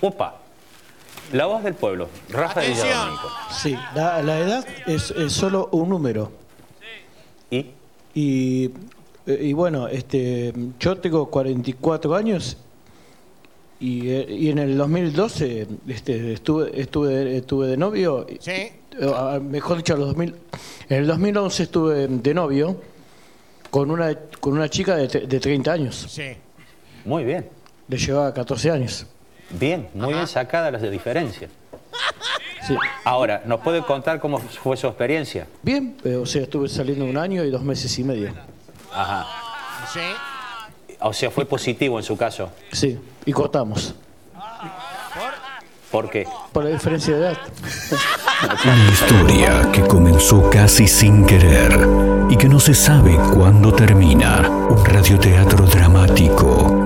Opa. La voz del pueblo, Rafa de. Sí, la, la edad es, es solo un número. ¿Y? Y, eh, y bueno, este, yo tengo 44 años y, eh, y en el 2012 este, estuve, estuve, estuve de novio. Sí. Mejor dicho, en los 2000, en el 2011 estuve de novio con una, con una chica de, de 30 años. Sí. Muy bien. Le llevaba 14 años. Bien, muy bien sacada las diferencias. Sí. Ahora, ¿nos puede contar cómo fue su experiencia? Bien, eh, o sea, estuve saliendo un año y dos meses y medio. Ajá. Sí. O sea, fue positivo en su caso. Sí, y cortamos. ¿Por qué? Por la diferencia de edad. Una historia que comenzó casi sin querer y que no se sabe cuándo termina. Un radioteatro dramático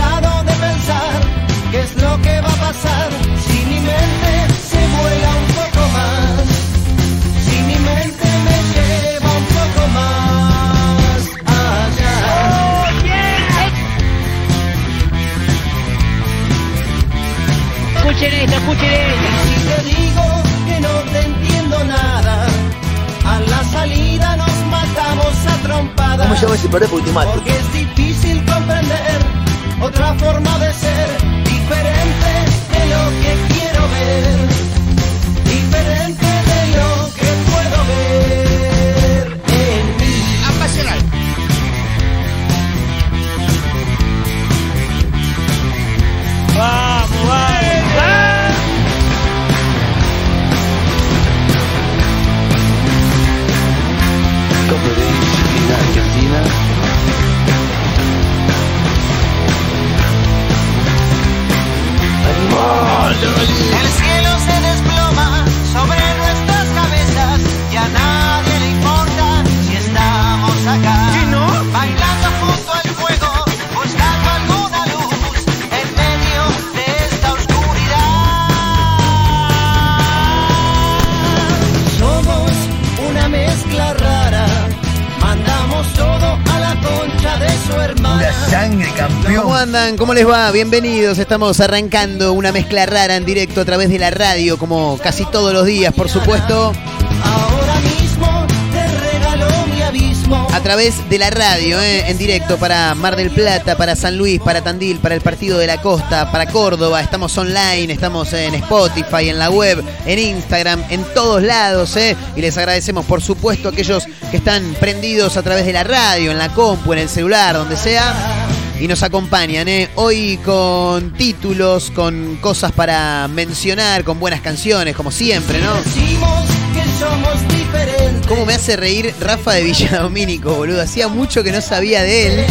cansado de pensar qué es lo que va a pasar si mi mente se vuela un poco más. Si mi mente me lleva un poco más allá. Escuchen esto, escuchen esto. Si te digo que no te entiendo nada, a la salida nos matamos a trompadas. ¿Cómo se llama ese. Porque es difícil comprender otra forma de ser, diferente de lo que quiero ver, diferente de lo que puedo ver en mí. Apasional. Vamos, vamos. De disciplina argentina. El cielo se desploma sobre nuestras cabezas y a nadie ¿Cómo andan? ¿Cómo les va? Bienvenidos. Estamos arrancando una mezcla rara en directo a través de la radio, como casi todos los días, por supuesto. A través de la radio, ¿eh? en directo para Mar del Plata, para San Luis, para Tandil, para el Partido de la Costa, para Córdoba. Estamos online, estamos en Spotify, en la web, en Instagram, en todos lados. ¿eh? Y les agradecemos, por supuesto, a aquellos que están prendidos a través de la radio, en la compu, en el celular, donde sea. Y nos acompañan, ¿eh? hoy con títulos, con cosas para mencionar, con buenas canciones, como siempre, ¿no? Somos diferentes. ¿Cómo me hace reír Rafa de Villadomínico, boludo? Hacía mucho que no sabía de él.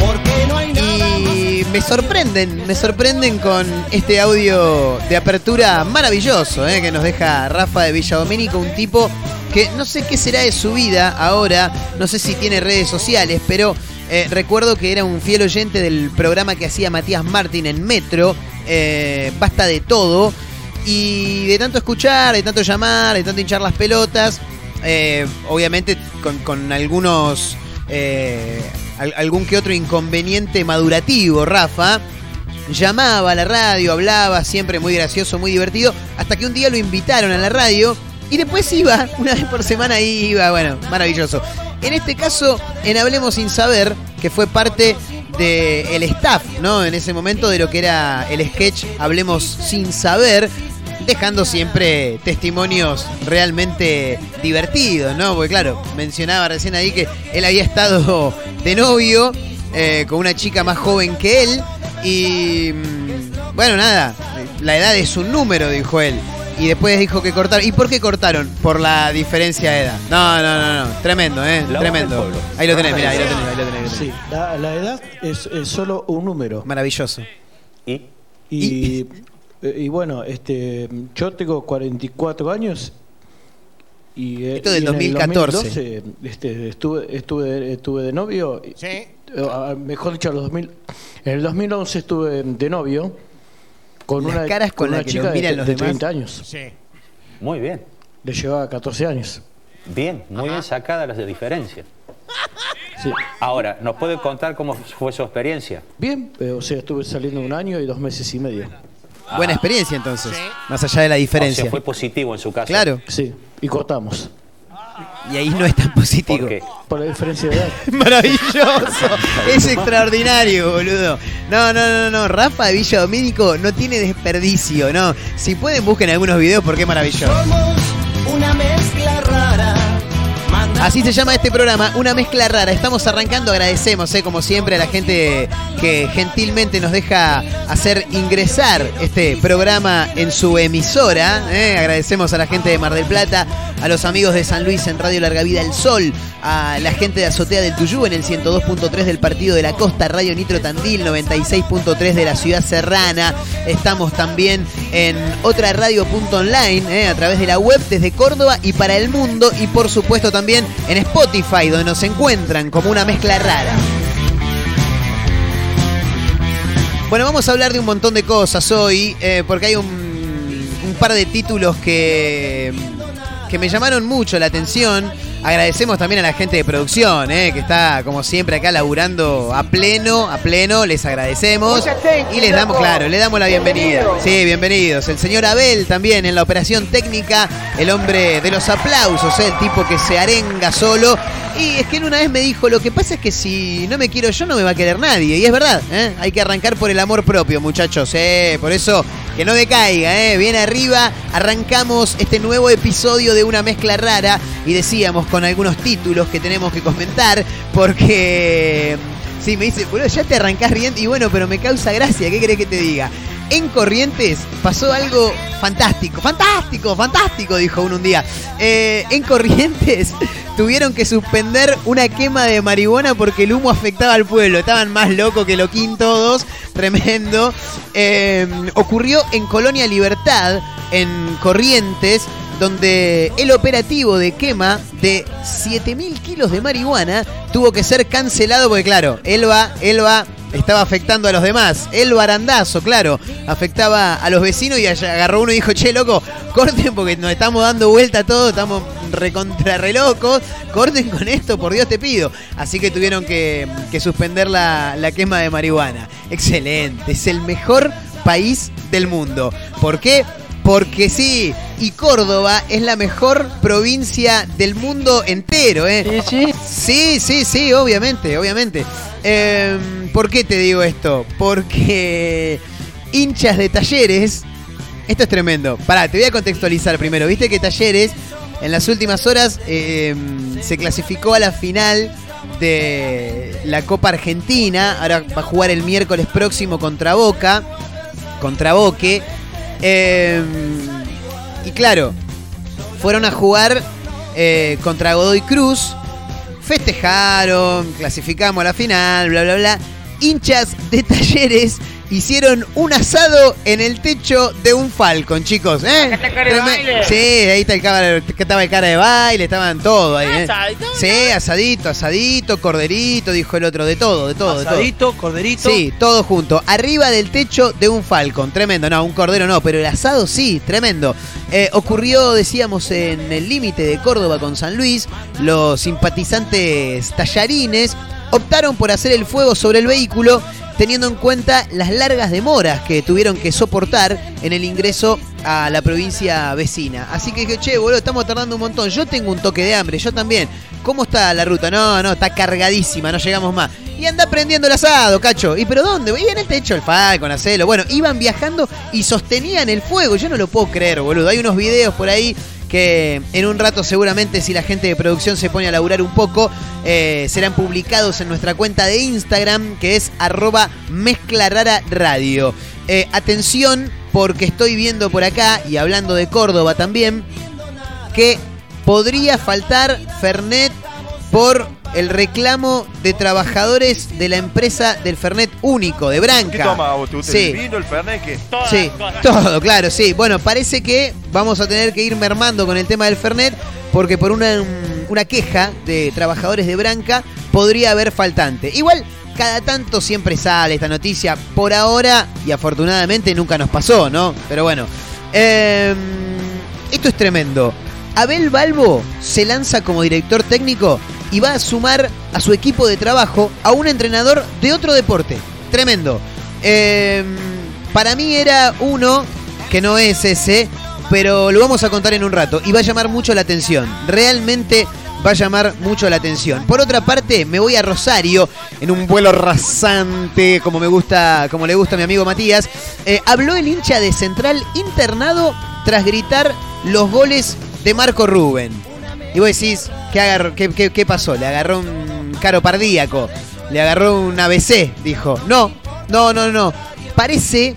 Porque no hay nada Y me sorprenden, me sorprenden con este audio de apertura maravilloso ¿eh? que nos deja Rafa de Villadomínico, un tipo que no sé qué será de su vida ahora, no sé si tiene redes sociales, pero eh, recuerdo que era un fiel oyente del programa que hacía Matías Martín en Metro, eh, Basta de todo, y de tanto escuchar, de tanto llamar, de tanto hinchar las pelotas, eh, obviamente con, algunos eh, al- algún que otro inconveniente madurativo, Rafa. Llamaba a la radio, hablaba, siempre muy gracioso, muy divertido, hasta que un día lo invitaron a la radio y después iba, una vez por semana iba, bueno, maravilloso. En este caso, en Hablemos sin saber, que fue parte del staff, ¿no? En ese momento de lo que era el sketch Hablemos sin saber, dejando siempre testimonios realmente divertidos, ¿no? Porque claro, mencionaba recién ahí que él había estado de novio eh, con una chica más joven que él. Y mm, bueno, nada, la edad es un número, dijo él. Y después dijo que cortaron. ¿Y por qué cortaron? Por la diferencia de edad. No, no, no, no. Tremendo, ¿eh? La Tremendo. Ahí lo tenés, mirá, ahí lo tenés, ahí lo tenés. ahí lo tenés. Sí, la, la edad es, es solo un número. Maravilloso. ¿Y? Y, y bueno, este, yo tengo 44 años y, eh, Esto del y en el 2014. 2012, este, estuve, estuve, estuve de novio. eh, ah, mejor dicho, los 2000, en el 2011 estuve de novio con Las una, caras con una que chica miran de, los de demás. 30 años. Muy bien. Le llevaba 14 años. Bien, muy bien sacadas las diferencias. Sí. Ahora, ¿nos puede contar cómo fue su experiencia? Bien, eh, o sea, estuve saliendo un año y dos meses y medio. Buena experiencia entonces. Más allá de la O diferencia. sea, fue positivo en su caso. Claro. Sí, y cortamos. Y ahí no es tan positivo. ¿Por qué? Por la diferencia de edad. Maravilloso. es extraordinario, boludo. No, no, no, no. Rafa de Villa Domínico no tiene desperdicio, no. Si pueden, busquen algunos videos porque es maravilloso. Somos una mezcla Así se llama este programa, una mezcla rara. Estamos arrancando, agradecemos, eh, como siempre, a la gente que gentilmente nos deja hacer ingresar este programa en su emisora. eh. Agradecemos a la gente de Mar del Plata, a los amigos de San Luis en Radio Larga Vida El Sol, a la gente de Azotea del Tuyú en el 102.3 del Partido de la Costa, Radio Nitro Tandil 96.3 de la Ciudad Serrana. Estamos también en otra radio.online eh, a través de la web desde Córdoba y para el mundo y por supuesto también en Spotify donde nos encuentran como una mezcla rara. Bueno, vamos a hablar de un montón de cosas hoy, eh, porque hay un, un par de títulos que, que me llamaron mucho la atención. Agradecemos también a la gente de producción, eh, que está como siempre acá laburando a pleno, a pleno. Les agradecemos y les damos, claro, le damos la bienvenida. Sí, bienvenidos. El señor Abel también en la operación técnica, el hombre de los aplausos, eh, el tipo que se arenga solo. Y es que él una vez me dijo, lo que pasa es que si no me quiero yo no me va a querer nadie. Y es verdad, ¿eh? hay que arrancar por el amor propio, muchachos. Por eso, que no decaiga, ¿eh? bien arriba, arrancamos este nuevo episodio de una mezcla rara. Y decíamos con algunos títulos que tenemos que comentar, porque... Sí, me dice, boludo, ya te arrancás riendo. Y bueno, pero me causa gracia, ¿qué querés que te diga? En Corrientes pasó algo fantástico, fantástico, fantástico, dijo uno un día. Eh, en Corrientes tuvieron que suspender una quema de marihuana porque el humo afectaba al pueblo. Estaban más locos que loquín todos, tremendo. Eh, ocurrió en Colonia Libertad, en Corrientes, donde el operativo de quema de 7.000 kilos de marihuana tuvo que ser cancelado porque, claro, Elba, Elba estaba afectando a los demás. El barandazo, claro, afectaba a los vecinos y agarró uno y dijo, che, loco, corten porque nos estamos dando vuelta todo, estamos recontra re locos, corten con esto, por Dios te pido. Así que tuvieron que, que suspender la, la quema de marihuana. Excelente, es el mejor país del mundo. ¿Por qué? Porque sí, y Córdoba es la mejor provincia del mundo entero, ¿eh? Sí, sí. Sí, sí, sí, obviamente, obviamente. Eh, ¿Por qué te digo esto? Porque hinchas de talleres. Esto es tremendo. Pará, te voy a contextualizar primero. Viste que Talleres en las últimas horas eh, se clasificó a la final de la Copa Argentina. Ahora va a jugar el miércoles próximo contra Boca. Contra Boque. Eh, y claro, fueron a jugar eh, contra Godoy Cruz. Festejaron, clasificamos a la final, bla, bla, bla. Hinchas de talleres hicieron un asado en el techo de un Falcon, chicos. ¿eh? Acá está el cara de Treme- baile. Sí, ahí está el cara, que estaba el cara de baile, estaban todo ahí. ¿eh? Asadito. Sí, asadito, asadito, corderito, dijo el otro, de todo, de todo, de todo. Asadito, corderito. Sí, todo junto. Arriba del techo de un Falcon. Tremendo. No, un cordero no, pero el asado sí, tremendo. Eh, ocurrió, decíamos, en el límite de Córdoba con San Luis. Los simpatizantes tallarines optaron por hacer el fuego sobre el vehículo teniendo en cuenta las largas demoras que tuvieron que soportar en el ingreso a la provincia vecina. Así que dije, che, boludo, estamos tardando un montón. Yo tengo un toque de hambre, yo también. ¿Cómo está la ruta? No, no, está cargadísima, no llegamos más. Y anda prendiendo el asado, cacho. ¿Y pero dónde? Y en el techo el Falcon, hacelo. Bueno, iban viajando y sostenían el fuego. Yo no lo puedo creer, boludo. Hay unos videos por ahí que en un rato seguramente si la gente de producción se pone a laburar un poco, eh, serán publicados en nuestra cuenta de Instagram que es arroba mezcla rara radio. Eh, atención porque estoy viendo por acá y hablando de Córdoba también que podría faltar Fernet por el reclamo de trabajadores de la empresa del Fernet único, de Branca. ¿Qué toma vos? ¿Te gusta Sí. el vino, el fernet? ¿Qué? Sí, todo, claro, sí. Bueno, parece que vamos a tener que ir mermando con el tema del Fernet porque por una, una queja de trabajadores de Branca podría haber faltante. Igual, cada tanto siempre sale esta noticia. Por ahora, y afortunadamente nunca nos pasó, ¿no? Pero bueno. eh, esto es tremendo. Abel Balbo se lanza como director técnico y va a sumar a su equipo de trabajo a un entrenador de otro deporte. Tremendo. Eh, para mí era uno que no es ese, pero lo vamos a contar en un rato y va a llamar mucho la atención. Realmente va a llamar mucho la atención. Por otra parte, me voy a Rosario en un vuelo rasante, como me gusta, como le gusta a mi amigo Matías. Eh, habló el hincha de Central internado tras gritar los goles de Marco Rubén. Y vos decís, ¿qué, pasó? Le agarró un caro pardíaco, le agarró un ABC, dijo. No, no, no, no. Parece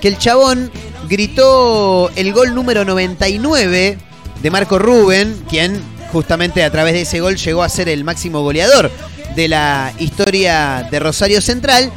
que el chabón gritó el gol número 99 de Marco Rubén, quien justamente a través de ese gol llegó a ser el máximo goleador de la historia de Rosario Central.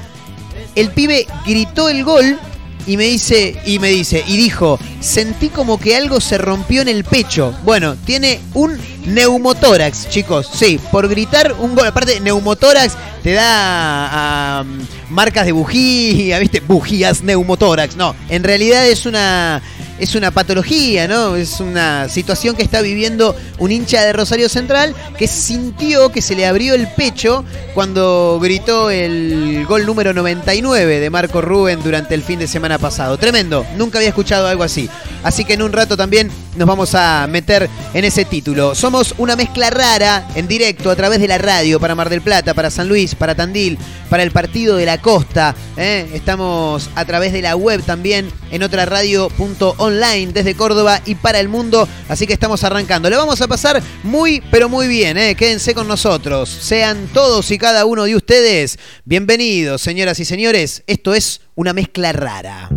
El pibe gritó el gol y me dice, y me dice, y dijo, sentí como que algo se rompió en el pecho. Bueno, tiene un neumotórax, chicos. Sí, por gritar un gol. Aparte, neumotórax te da marcas de bujía, ¿viste? Bujías neumotórax. No, en realidad es una es una patología, ¿no? Es una situación que está viviendo un hincha de Rosario Central que sintió que se le abrió el pecho cuando gritó el gol número 99 de Marco Rubén durante el fin de semana pasado. Tremendo, nunca había escuchado algo así. Así que en un rato también nos vamos a meter en ese título. Somos una mezcla rara en directo a través de la radio para Mar del Plata, para San Luis, para Tandil, para el Partido de la Costa. ¿eh? Estamos a través de la web también en otra radio.online desde Córdoba y para el mundo. Así que estamos arrancando. Le vamos a pasar muy, pero muy bien. ¿eh? Quédense con nosotros. Sean todos y cada uno de ustedes bienvenidos, señoras y señores. Esto es una mezcla rara.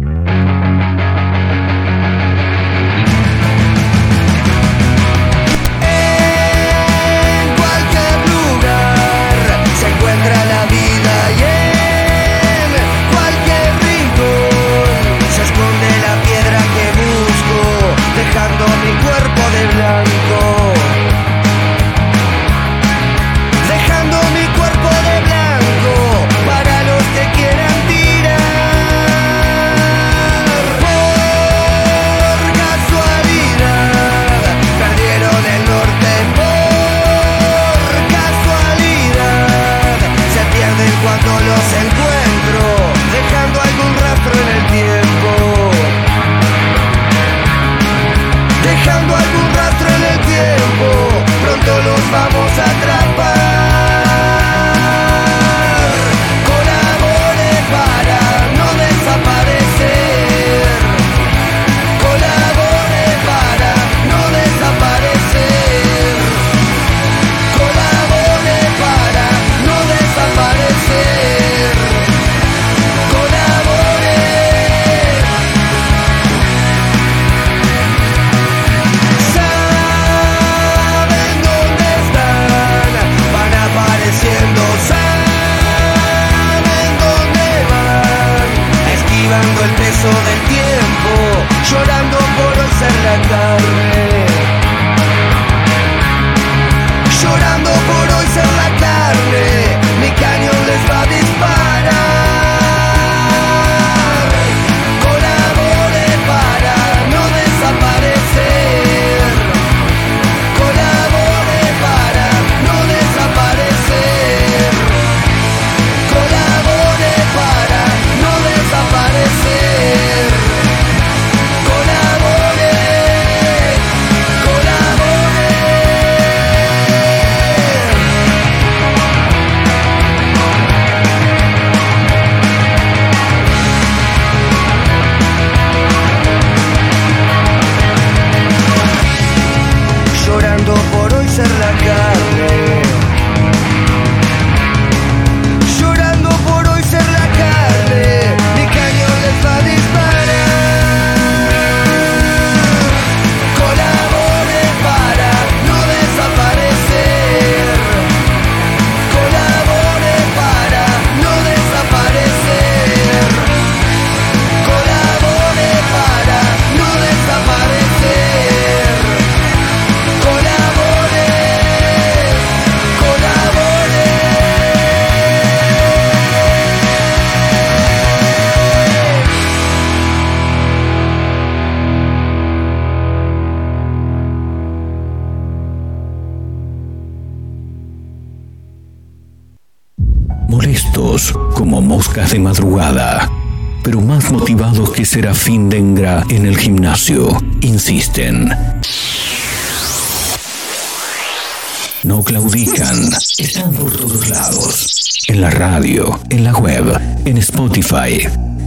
Motivados que Serafín Dengra en el gimnasio, insisten. No claudican, están por todos lados, en la radio, en la web, en Spotify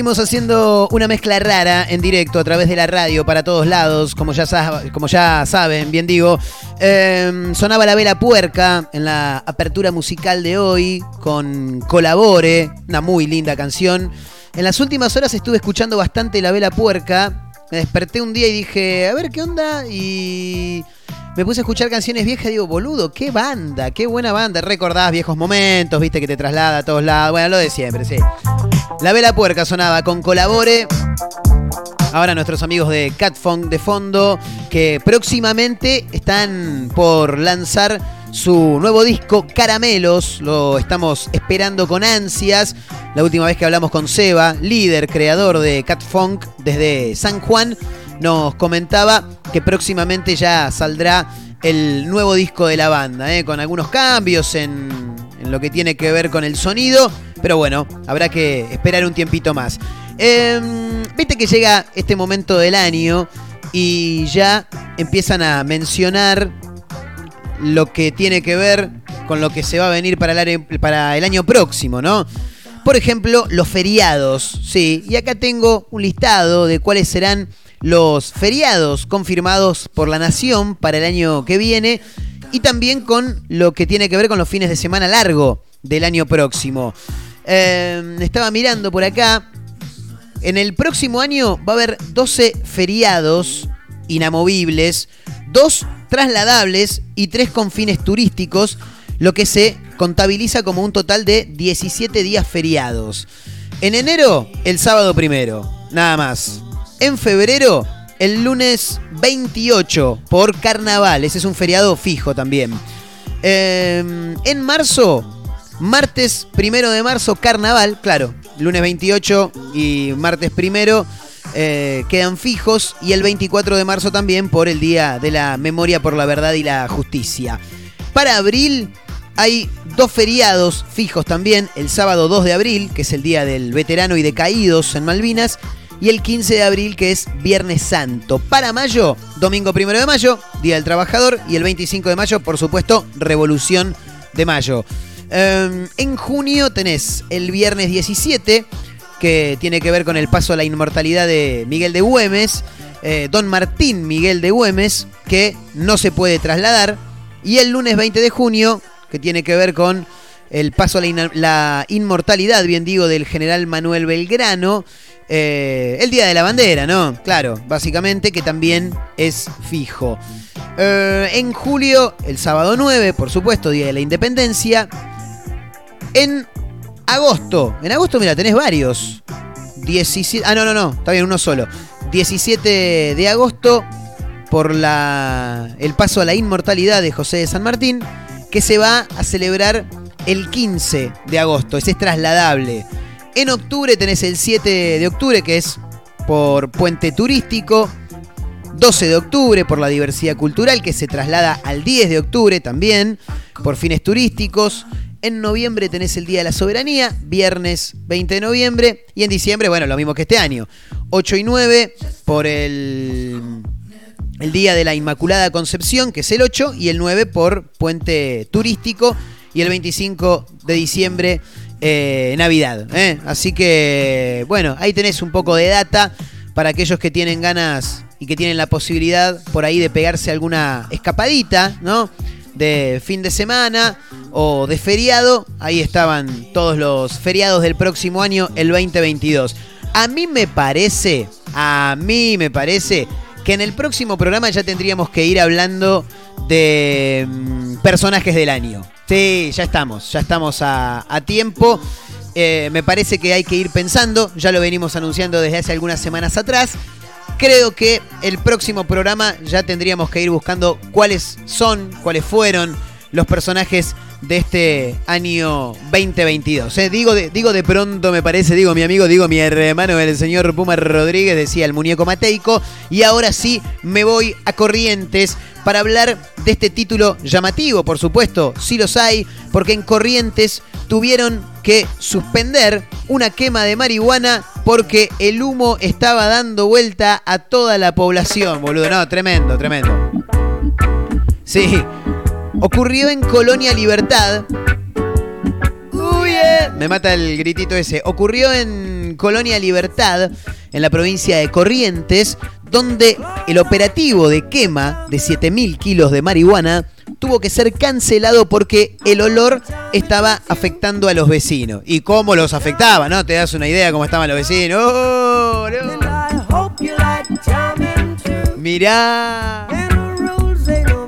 Seguimos haciendo una mezcla rara en directo a través de la radio para todos lados, como ya, como ya saben, bien digo. Eh, sonaba la vela puerca en la apertura musical de hoy con Colabore, una muy linda canción. En las últimas horas estuve escuchando bastante la vela puerca. Me desperté un día y dije, a ver qué onda. Y me puse a escuchar canciones viejas digo, boludo, qué banda, qué buena banda. Recordás viejos momentos, viste que te traslada a todos lados. Bueno, lo de siempre, sí. La vela puerca sonaba con Colabore. Ahora nuestros amigos de Catfunk de fondo, que próximamente están por lanzar su nuevo disco Caramelos. Lo estamos esperando con ansias. La última vez que hablamos con Seba, líder, creador de Catfunk desde San Juan, nos comentaba que próximamente ya saldrá el nuevo disco de la banda, ¿eh? con algunos cambios en, en lo que tiene que ver con el sonido. Pero bueno, habrá que esperar un tiempito más. Em, Viste que llega este momento del año y ya empiezan a mencionar lo que tiene que ver con lo que se va a venir para el, para el año próximo, ¿no? Por ejemplo, los feriados, sí. Y acá tengo un listado de cuáles serán los feriados confirmados por la Nación para el año que viene y también con lo que tiene que ver con los fines de semana largo del año próximo. Eh, estaba mirando por acá. En el próximo año va a haber 12 feriados inamovibles, dos trasladables y tres con fines turísticos, lo que se contabiliza como un total de 17 días feriados. En enero, el sábado primero, nada más. En febrero, el lunes 28 por carnaval, ese es un feriado fijo también. Eh, en marzo, martes primero de marzo, carnaval, claro, lunes 28 y martes primero eh, quedan fijos. Y el 24 de marzo también por el Día de la Memoria por la Verdad y la Justicia. Para abril hay dos feriados fijos también, el sábado 2 de abril, que es el Día del Veterano y de Caídos en Malvinas, y el 15 de abril, que es Viernes Santo. Para mayo, domingo 1 de mayo, Día del Trabajador, y el 25 de mayo, por supuesto, Revolución de Mayo. Eh, en junio tenés el viernes 17, que tiene que ver con el paso a la inmortalidad de Miguel de Güemes, eh, Don Martín Miguel de Güemes, que no se puede trasladar, y el lunes 20 de junio, que tiene que ver con el paso a la, la inmortalidad, bien digo, del general Manuel Belgrano, eh, el Día de la Bandera, ¿no? Claro, básicamente que también es fijo. Eh, en julio, el sábado 9, por supuesto, Día de la Independencia. En agosto, en agosto, mira, tenés varios. 17, ah, no, no, no, está bien, uno solo. 17 de agosto, por la, el paso a la inmortalidad de José de San Martín, que se va a celebrar el 15 de agosto, ese es trasladable. En octubre tenés el 7 de octubre, que es por puente turístico. 12 de octubre por la diversidad cultural, que se traslada al 10 de octubre también, por fines turísticos. En noviembre tenés el Día de la Soberanía, viernes 20 de noviembre. Y en diciembre, bueno, lo mismo que este año. 8 y 9 por el, el Día de la Inmaculada Concepción, que es el 8, y el 9 por puente turístico. Y el 25 de diciembre, eh, Navidad. ¿eh? Así que, bueno, ahí tenés un poco de data para aquellos que tienen ganas y que tienen la posibilidad por ahí de pegarse alguna escapadita, ¿no? De fin de semana o de feriado. Ahí estaban todos los feriados del próximo año, el 2022. A mí me parece, a mí me parece que en el próximo programa ya tendríamos que ir hablando de mm, personajes del año. Sí, ya estamos, ya estamos a, tiempo. Eh, me parece que hay que ir pensando, ya lo venimos anunciando desde hace algunas semanas atrás. Creo que el próximo programa ya tendríamos que ir buscando cuáles son, cuáles fueron los personajes de este año 2022. Eh, digo, de, digo de pronto, me parece, digo mi amigo, digo mi hermano, el señor Puma Rodríguez, decía el muñeco mateico. Y ahora sí me voy a Corrientes para hablar de este título llamativo, por supuesto, sí los hay, porque en Corrientes tuvieron que suspender una quema de marihuana porque el humo estaba dando vuelta a toda la población, boludo. No, tremendo, tremendo. Sí, ocurrió en Colonia Libertad. Eh, me mata el gritito ese. Ocurrió en Colonia Libertad, en la provincia de Corrientes, donde el operativo de quema de 7.000 kilos de marihuana tuvo que ser cancelado porque el olor estaba afectando a los vecinos. ¿Y cómo los afectaba? ¿No? ¿Te das una idea cómo estaban los vecinos? ¡Oh, no! Mirá.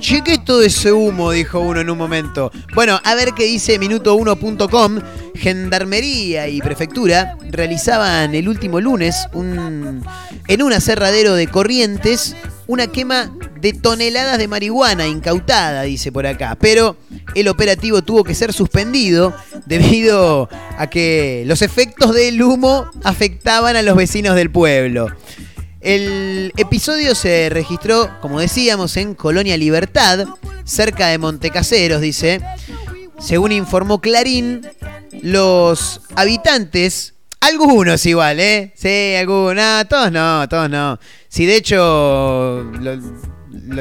Che, ¿qué es todo ese humo? Dijo uno en un momento. Bueno, a ver qué dice minuto1.com. Gendarmería y prefectura realizaban el último lunes un, en un aserradero de Corrientes una quema de toneladas de marihuana incautada, dice por acá. Pero el operativo tuvo que ser suspendido debido a que los efectos del humo afectaban a los vecinos del pueblo. El episodio se registró, como decíamos, en Colonia Libertad, cerca de Montecaseros, dice. Según informó Clarín, los habitantes, algunos igual, ¿eh? Sí, algunos, no, todos no, todos no. Si de hecho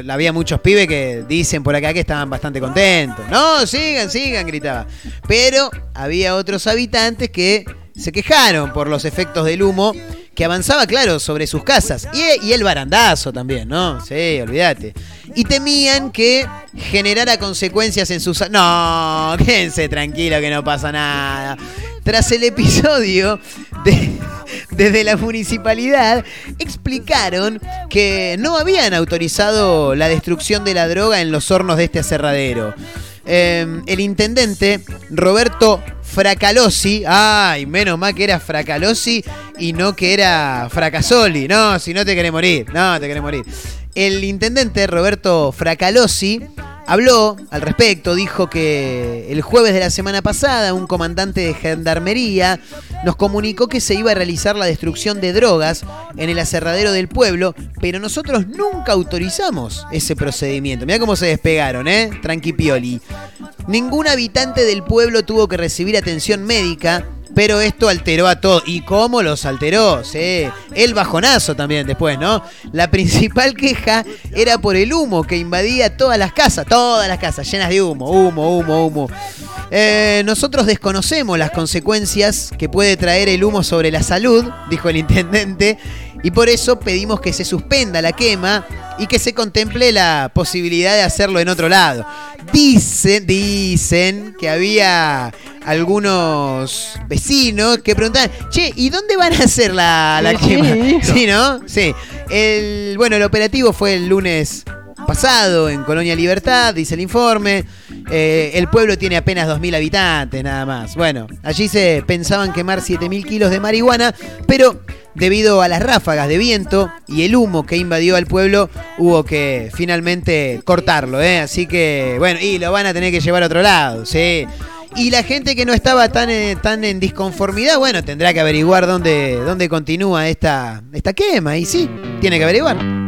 había muchos pibes que dicen por acá que estaban bastante contentos. No, sigan, sigan, gritaba. Pero había otros habitantes que se quejaron por los efectos del humo que avanzaba, claro, sobre sus casas. Y, el barandazo también, ¿no? Sí, olvídate. Y temían que generara consecuencias en sus... No, quédense tranquilo que no pasa nada. Tras el episodio, de- desde la municipalidad explicaron que no habían autorizado la destrucción de la droga en los hornos de este aserradero. Eh, el intendente Roberto Fracalosi, ay, menos mal que era Fracalosi y no que era Fracasoli, no, si no te querés morir, no, te querés morir. El intendente Roberto Fracalosi habló al respecto, dijo que el jueves de la semana pasada un comandante de gendarmería nos comunicó que se iba a realizar la destrucción de drogas en el aserradero del pueblo, pero nosotros nunca autorizamos ese procedimiento. Mirá cómo se despegaron, ¿eh? Tranqui pioli. Ningún habitante del pueblo tuvo que recibir atención médica, pero esto alteró a todos. ¿Y cómo los alteró? Sí. El bajonazo también después, ¿no? La principal queja era por el humo que invadía todas las casas, todas las casas llenas de humo, humo, humo, humo. Eh, nosotros desconocemos las consecuencias que puede traer el humo sobre la salud, dijo el intendente, y por eso pedimos que se suspenda la quema y que se contemple la posibilidad de hacerlo en otro lado. Dicen, dicen que había algunos vecinos que preguntaban, che, ¿y dónde van a hacer la, la Sí, quema? sí. Sí, ¿no? Sí. El, bueno, el operativo fue el lunes pasado en Colonia Libertad, dice el informe. Eh, el pueblo tiene apenas 2.000 habitantes, nada más. Bueno, allí se pensaban quemar 7.000 kilos de marihuana, pero debido a las ráfagas de viento y el humo que invadió al pueblo, hubo que finalmente cortarlo, ¿eh? Así que, bueno, y lo van a tener que llevar a otro lado, sí. Y la gente que no estaba tan, eh, tan en disconformidad, bueno, tendrá que averiguar dónde, dónde continúa esta, esta quema. Y sí, tiene que averiguar.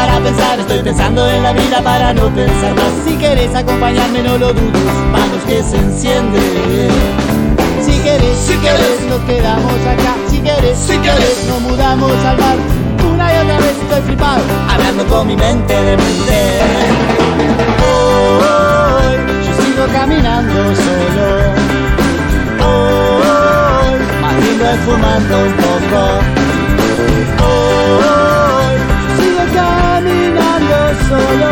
Para pensar. Estoy pensando en la vida para no pensar más. Si quieres acompañarme no lo dudes. Manos que se encienden. Si quieres, si quieres nos quedamos acá. Si quieres, si quieres nos mudamos al mar. Una y otra vez estoy flipado Hablando con mi mente de mente. Hoy yo sigo caminando solo. Hoy más lindo es fumando un poco solo.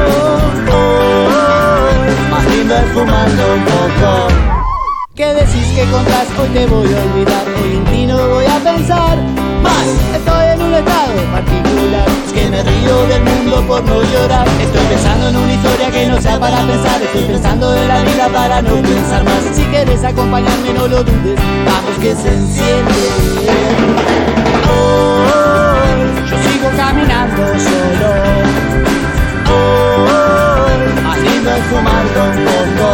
Hoy más lindo es fumar poco. ¿Qué decís que encontrás? Hoy te voy a olvidar, hoy en ti no voy a pensar más. Estoy en un estado particular, es que me río del mundo por no llorar. Estoy pensando en una historia que no sea para pensar, estoy pensando en la vida para no pensar más. Si quieres acompañarme, no lo dudes, vamos que se enciende. Hoy yo sigo caminando solo. Más lindo es fumando un poco.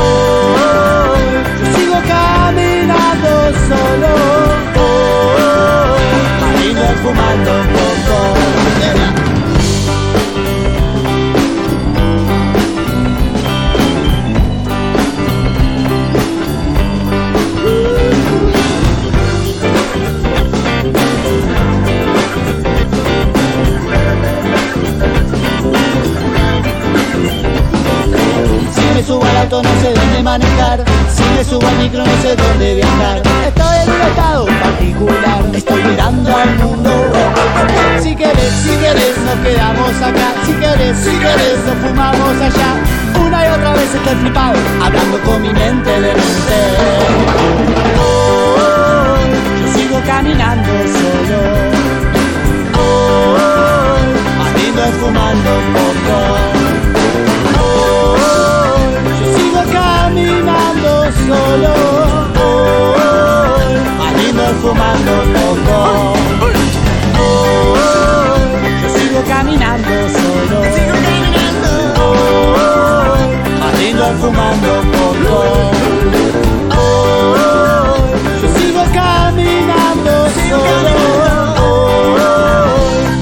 Hoy yo sigo caminando solo. Más lindo es fumando un poco. Subo al micro no sé dónde viajar Estoy en un estado particular Estoy mirando al mundo Si querés, si querés nos quedamos acá. Si querés, si querés nos fumamos allá. Una y otra vez estoy flipado Hablando con mi mente de mente. Hoy yo sigo caminando solo. Más lindo es fumando solo. Hoy es fumando poco. Hoy yo sigo caminando solo. Hoy es fumando poco. Hoy yo sigo caminando solo.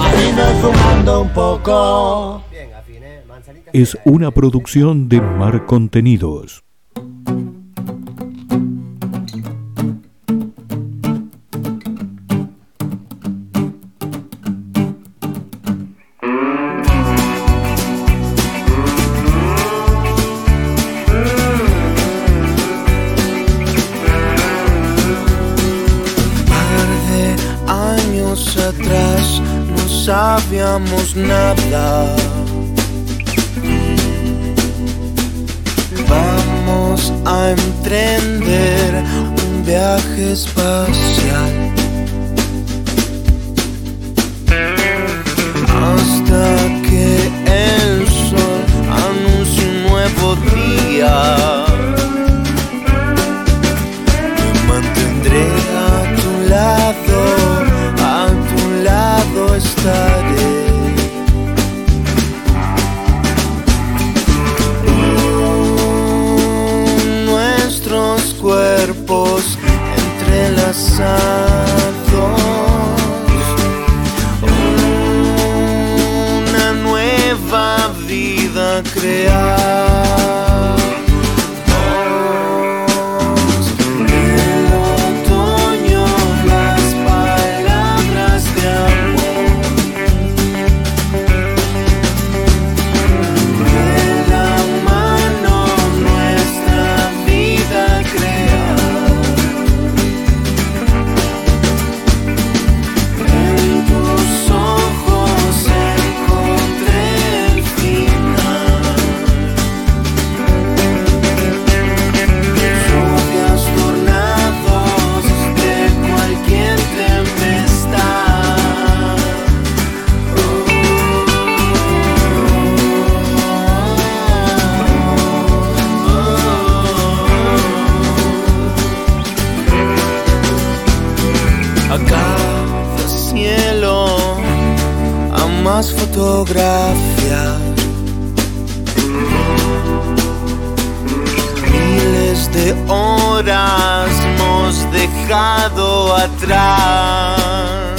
Hoy es fumando un poco. Es una producción de Mar Contenidos. Sabíamos nada. Vamos a emprender un viaje espacial. Hasta que el sol anuncie un nuevo día. Vida más fotografías. Miles de horas hemos dejado atrás.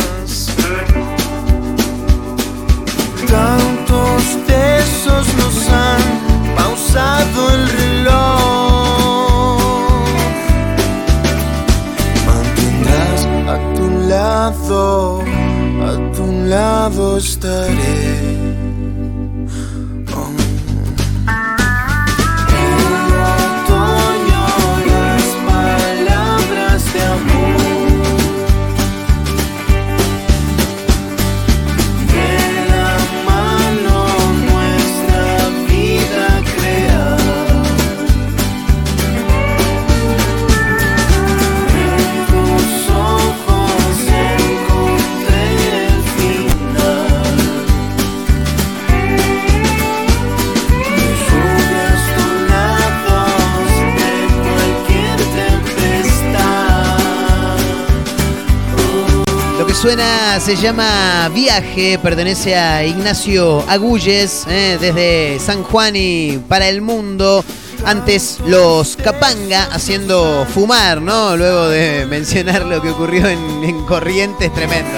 Se llama Viaje, pertenece a Ignacio Agulles, eh, desde San Juan y para el mundo. Antes los Capanga haciendo fumar, ¿no? Luego de mencionar lo que ocurrió en, en Corrientes, tremendo.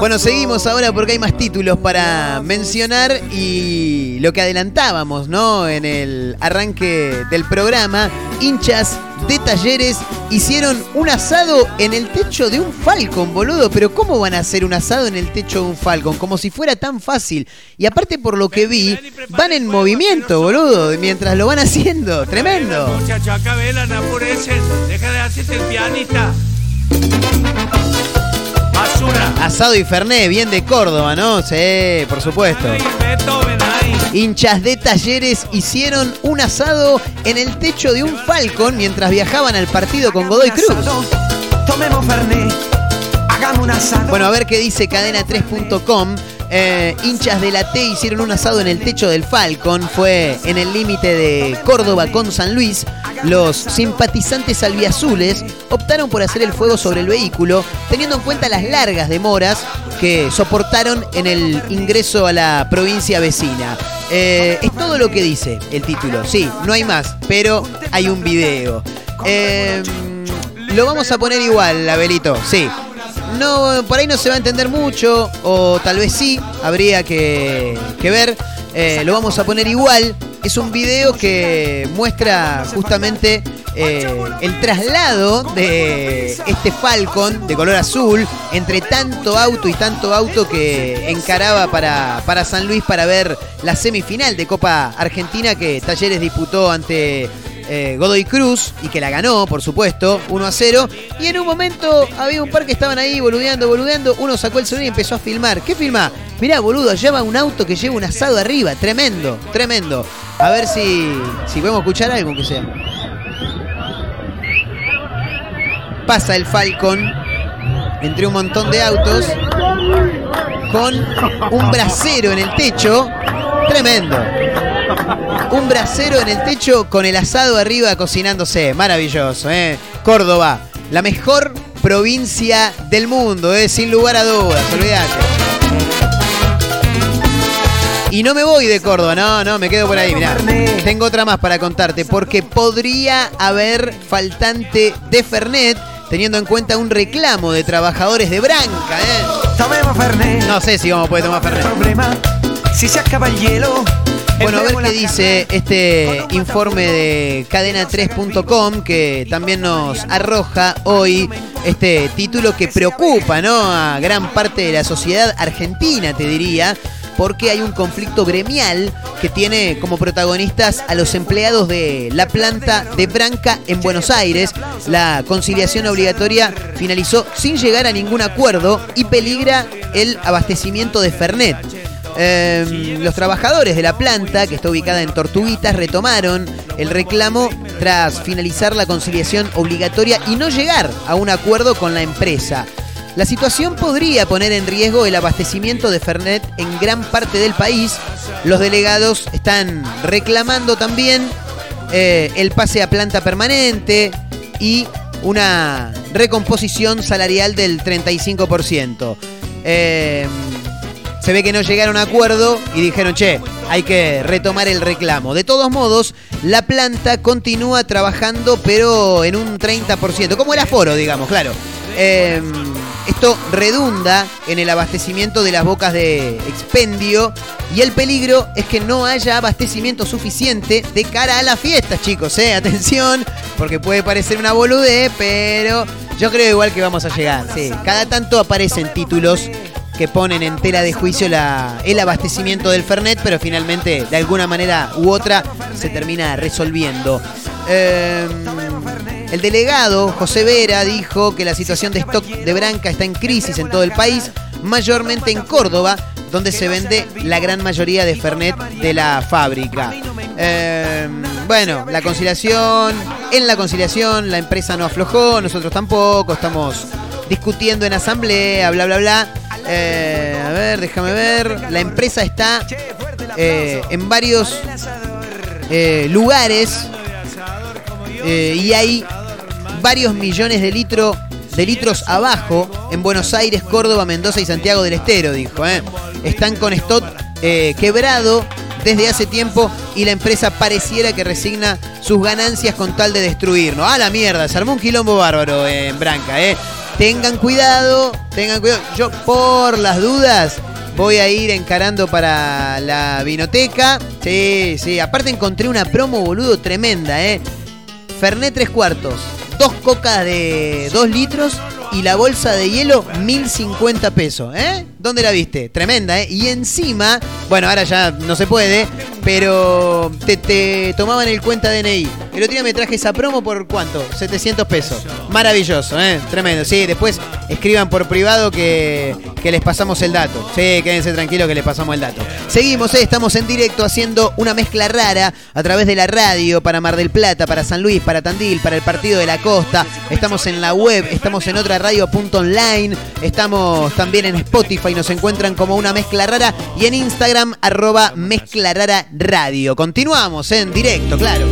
Bueno, seguimos ahora porque hay más títulos para mencionar y lo que adelantábamos, ¿no? En el arranque del programa, hinchas de talleres hicieron un asado en el techo de un Falcon, boludo. Pero ¿cómo van a hacer un asado en el techo de un Falcon? Como si fuera tan fácil. Y aparte por lo que vi, van en movimiento, boludo, mientras lo van haciendo. Tremendo. Muchacho, acá. Deja de hacerte el pianista. Asado y Ferné, bien de Córdoba, ¿no? Sí, por supuesto. Hinchas de talleres hicieron un asado en el techo de un Falcon mientras viajaban al partido con Godoy Cruz. Tomemos Fernet, hagamos un asado. Bueno, a ver qué dice cadena3.com. Eh, hinchas de la T hicieron un asado en el techo del Falcon. Fue en el límite de Córdoba con San Luis. Los simpatizantes albiazules optaron por hacer el fuego sobre el vehículo, teniendo en cuenta las largas demoras que soportaron en el ingreso a la provincia vecina. Eh, es todo lo que dice el título. Sí, no hay más, pero hay un video. Eh, lo vamos a poner igual, Abelito. Sí. No, por ahí no se va a entender mucho, o tal vez sí, habría que, ver. Eh, lo vamos a poner igual. Es un video que muestra justamente eh, el traslado de este Falcon de color azul entre tanto auto y tanto auto que encaraba para, para San Luis para ver la semifinal de Copa Argentina que Talleres disputó ante eh, Godoy Cruz y que la ganó, por supuesto, 1 a 0. Y en un momento había un par que estaban ahí boludeando, boludeando. Uno sacó el celular y empezó a filmar. ¿Qué filma? Mirá, boludo, lleva un auto que lleva un asado arriba. Tremendo, tremendo. A ver si, si podemos escuchar algo que sea. Pasa el Falcon entre un montón de autos con un brasero en el techo. Tremendo. Un brasero en el techo con el asado arriba cocinándose. Maravilloso, ¿eh? Córdoba, la mejor provincia del mundo, ¿eh? sin lugar a dudas, olvídate. Y no me voy de Córdoba, no, no, me quedo por ahí, mirá. Tengo otra más para contarte, porque podría haber faltante de Fernet, teniendo en cuenta un reclamo de trabajadores de Branca, ¿eh? Tomemos Fernet. No sé si vamos a poder tomar Fernet. problema. Si se acaba el hielo. Bueno, a ver qué dice este informe de cadena3.com que también nos arroja hoy este título que preocupa ¿no? a gran parte de la sociedad argentina, te diría, porque hay un conflicto gremial que tiene como protagonistas a los empleados de la planta de Branca en Buenos Aires. La conciliación obligatoria finalizó sin llegar a ningún acuerdo y peligra el abastecimiento de Fernet. Eh, los trabajadores de la planta, que está ubicada en Tortuguitas, retomaron el reclamo tras finalizar la conciliación obligatoria y no llegar a un acuerdo con la empresa. La situación podría poner en riesgo el abastecimiento de Fernet en gran parte del país. Los delegados están reclamando también eh, el pase a planta permanente y una recomposición salarial del 35%. Eh, se ve que no llegaron a acuerdo y dijeron, che, hay que retomar el reclamo. De todos modos, la planta continúa trabajando, pero en un 30%, como el aforo, digamos, claro. Eh, esto redunda en el abastecimiento de las bocas de expendio y el peligro es que no haya abastecimiento suficiente de cara a las fiestas, chicos. ¿eh? Atención, porque puede parecer una boludez, pero yo creo igual que vamos a llegar. Sí. Cada tanto aparecen títulos que ponen en tela de juicio el abastecimiento del Fernet, pero finalmente, de alguna manera u otra, se termina resolviendo. Eh, el delegado José Vera dijo que la situación de stock de Branca está en crisis en todo el país, mayormente en Córdoba, donde se vende la gran mayoría de Fernet de la fábrica. Eh, bueno, la conciliación, en la conciliación la empresa no aflojó, nosotros tampoco, estamos discutiendo en asamblea, bla, bla, bla. Eh, a ver, déjame ver. La empresa está eh, en varios eh, lugares y hay varios millones de, litro, de litros abajo en Buenos Aires, Córdoba, Mendoza y Santiago del Estero, dijo. Están con stock quebrado desde hace tiempo y la empresa pareciera que resigna sus ganancias con tal de destruirnos. A la mierda, se armó un quilombo bárbaro en Branca, ¿eh? Tengan cuidado, tengan cuidado. Yo, por las dudas, voy a ir encarando para la vinoteca. Sí, sí. Aparte encontré una promo, boludo, tremenda, ¿eh? Fernet tres cuartos, dos cocas de dos litros y la bolsa de hielo 1050 pesos, ¿eh? ¿Dónde la viste? Tremenda, ¿eh? Y encima, bueno, ahora ya no se puede, pero te, te tomaban el cuenta DNI. El otro día me traje esa promo por cuánto? 700 pesos. Maravilloso, ¿eh? Tremendo. Sí, después escriban por privado que, que les pasamos el dato. Sí, quédense tranquilos que les pasamos el dato. Seguimos, ¿eh? estamos en directo haciendo una mezcla rara a través de la radio para Mar del Plata, para San Luis, para Tandil, para el Partido de la Costa. Estamos en la web, estamos en otra radio.online, estamos también en Spotify, nos encuentran como una mezcla rara y en Instagram arroba mezcla radio. Continuamos en directo, claro.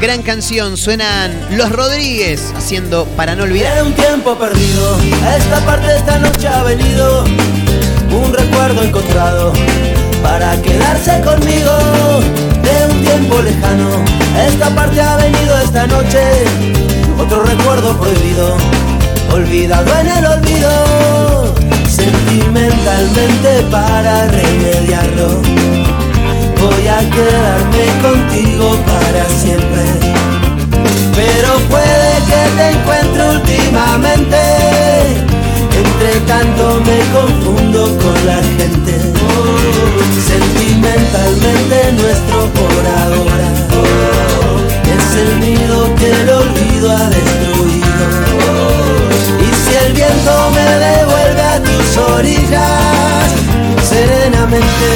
Gran canción, suenan Los Rodríguez haciendo Para no olvidar. Era un tiempo perdido, esta parte esta noche ha venido un recuerdo encontrado para quedarse conmigo. De un tiempo lejano, esta parte ha venido esta noche otro recuerdo prohibido, olvidado en el olvido, sentimentalmente para remediarlo. Voy a quedarme contigo para siempre. Pero puede que te encuentre últimamente. Entre tanto me confundo con la gente. Sentimentalmente nuestro por ahora es el nido que el olvido ha orillas, serenamente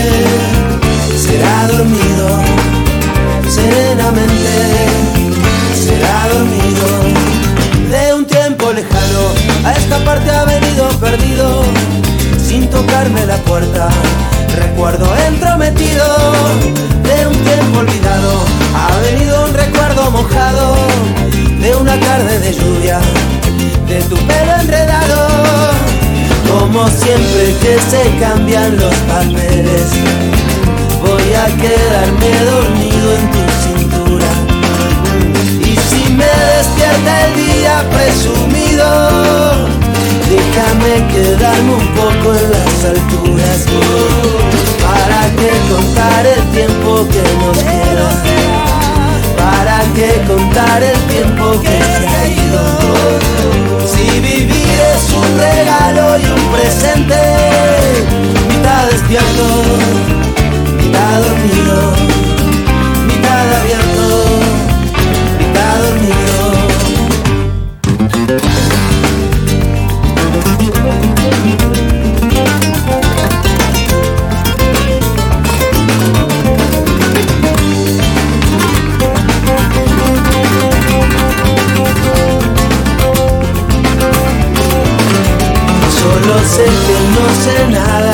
será dormido, serenamente será dormido. De un tiempo lejano a esta parte ha venido perdido, sin tocarme la puerta. Recuerdo entrometido de un tiempo olvidado, ha venido un recuerdo mojado de una tarde de lluvia, de tu pelo enredado. Como siempre que se cambian los papeles, voy a quedarme dormido en tu cintura. Y si me despierta el día presumido, déjame quedarme un poco en las alturas. Para que contar el tiempo que nos queda. Para que contar el tiempo que se ha ido. Si vivir es un regalo y un presente, mitad despierto mitad dormido, sé que no sé nada.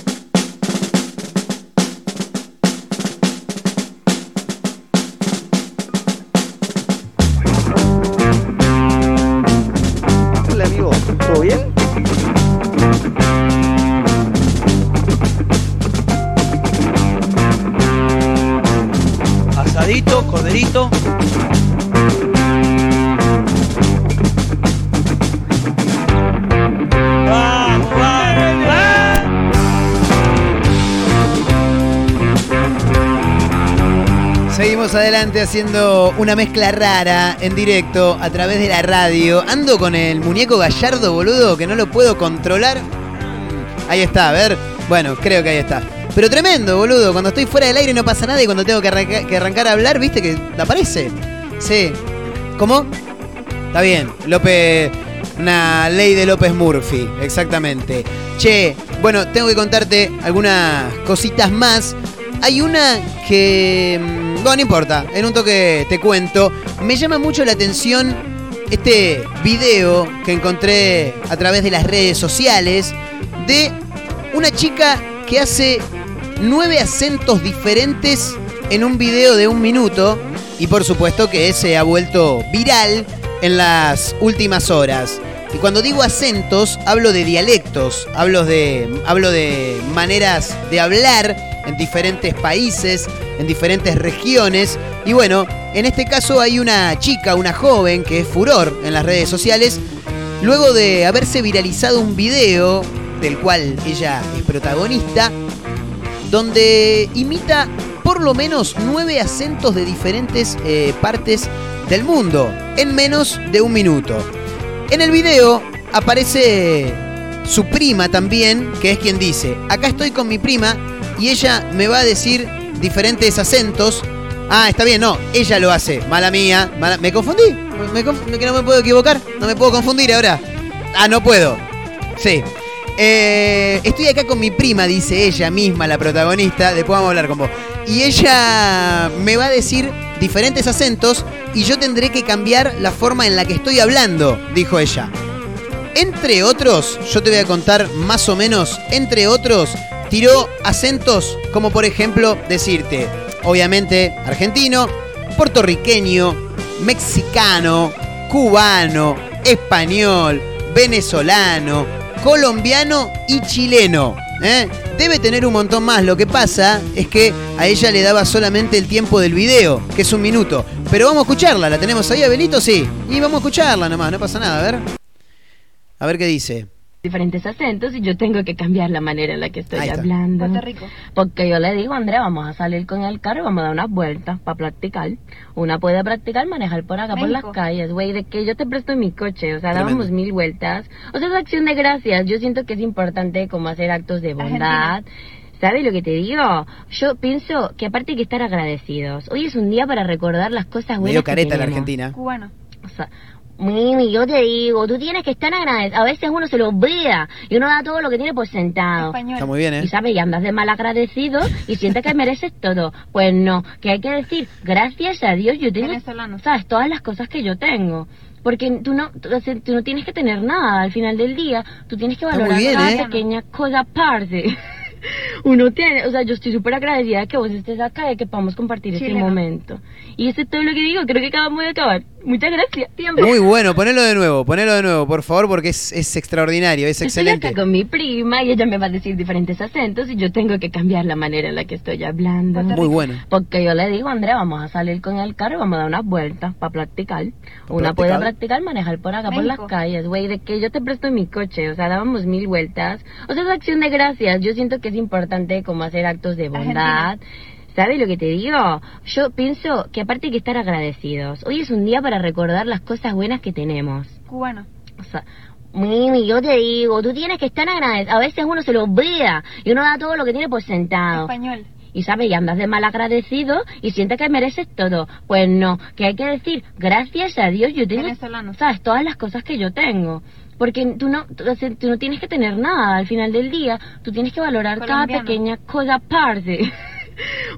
Adelante haciendo una mezcla rara en directo a través de la radio. Ando con el muñeco gallardo, boludo, que no lo puedo controlar. Ahí está, a ver. Bueno, creo que ahí está. Pero tremendo, boludo. Cuando estoy fuera del aire no pasa nada y cuando tengo que, que arrancar a hablar, viste que aparece. Sí. ¿Cómo? Está bien. López. Una ley de López Murphy, exactamente. Che, bueno, tengo que contarte algunas cositas más. Hay una que. Bueno, no importa, en un toque te cuento. Me llama mucho la atención este video que encontré a través de las redes sociales de una chica que hace nueve acentos diferentes en un video de un minuto y por supuesto que se ha vuelto viral en las últimas horas. Y cuando digo acentos, hablo de dialectos, hablo de, hablo de maneras de hablar en diferentes países, en diferentes regiones. Y bueno, en este caso hay una chica, una joven que es furor en las redes sociales, luego de haberse viralizado un video del cual ella es protagonista, donde imita por lo menos nueve acentos de diferentes eh, partes del mundo en menos de un minuto. En el video aparece su prima también, que es quien dice, acá estoy con mi prima y ella me va a decir diferentes acentos. Ah, está bien, no, ella lo hace. Mala mía, me confundí. Que no me puedo equivocar, no me puedo confundir ahora. Ah, no puedo. Sí. Eh, estoy acá con mi prima, dice ella misma, la protagonista. Después vamos a hablar con vos. Y ella me va a decir diferentes acentos y yo tendré que cambiar la forma en la que estoy hablando, dijo ella. Entre otros, yo te voy a contar más o menos, entre otros, tiró acentos como por ejemplo decirte, obviamente, argentino, puertorriqueño, mexicano, cubano, español, venezolano, colombiano y chileno. ¿eh? Debe tener un montón más. Lo que pasa es que a ella le daba solamente el tiempo del video, que es un minuto. Pero vamos a escucharla. ¿La tenemos ahí, Abelito? Sí. Y vamos a escucharla nomás, no pasa nada. A ver. A ver qué dice. Diferentes acentos y yo tengo que cambiar la manera en la que estoy hablando. Rico. Porque yo le digo, Andrea, vamos a salir con el carro y vamos a dar unas vueltas para practicar. Una puede practicar manejar por acá, por México. las calles, güey, de que yo te presto mi coche, o sea, Tremendo. dábamos mil vueltas. O sea, es acción de gracias. Yo siento que es importante como hacer actos de bondad. ¿Sabes lo que te digo? Yo pienso que aparte hay que estar agradecidos. Hoy es un día para recordar las cosas buenas Medio que careta la tenemos. Argentina. Cubano. O sea, Mimi, yo te digo, tú tienes que estar agradecido. A veces uno se lo olvida y uno da todo lo que tiene por sentado. Español. Está muy bien, ¿eh? Y sabes, y andas de mal agradecido y sientes que mereces todo. Pues no, que hay que decir, gracias a Dios yo tengo, Venezolano. sabes, todas las cosas que yo tengo. Porque tú no, tú, no tienes que tener nada al final del día. Tú tienes que valorar bien, cada ¿eh? pequeña cosa aparte. Uno tiene, o sea, yo estoy súper agradecida de que vos estés acá y que podamos compartir este momento. Y eso es todo lo que digo, creo que acabamos de acabar. Muchas gracias. Tiempo. Muy bueno, ponelo de nuevo, ponelo de nuevo, por favor, porque es, es extraordinario, es Estoy excelente. acá con mi prima y ella me va a decir diferentes acentos y yo tengo que cambiar la manera en la que estoy hablando. Muy bueno. Porque yo le digo, Andrea, vamos a salir con el carro y vamos a dar unas vueltas para practicar. Una puede practicar? practicar manejar por acá, por las México. calles, güey, de que yo te presto mi coche, o sea, dábamos mil vueltas. O sea, es acción de gracias. Yo siento que es importante como hacer actos de bondad. ¿Sabes lo que te digo? Yo pienso que aparte hay que estar agradecidos. Hoy es un día para recordar las cosas buenas que tenemos. Cubano. O sea, Mimi, yo te digo, tú tienes que estar agradecido. A veces uno se lo olvida y uno da todo lo que tiene por sentado. Español. Y sabes, y andas de mal agradecido y sientes que mereces todo. Pues no, que hay que decir, gracias a Dios yo tengo, Venezolano. sabes, todas las cosas que yo tengo. Porque tú no, tú, no tienes que tener nada al final del día. Tú tienes que valorar cada pequeña cosa aparte.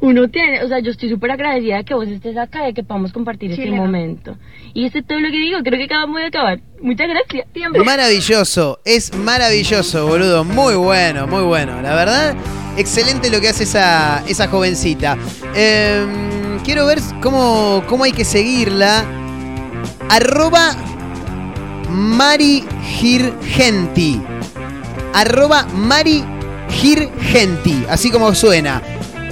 Uno tiene, o sea, yo estoy súper agradecida de que vos estés acá y que podamos compartir este momento. Y eso es todo lo que digo, creo que acabamos de acabar. Muchas gracias. Tiempo. Maravilloso, es maravilloso, boludo. Muy bueno, muy bueno. La verdad, excelente lo que hace esa, esa jovencita. Em, quiero ver cómo, cómo hay que seguirla. Arroba Mari Girgenti. Arroba Mari Girgenti. Así como suena.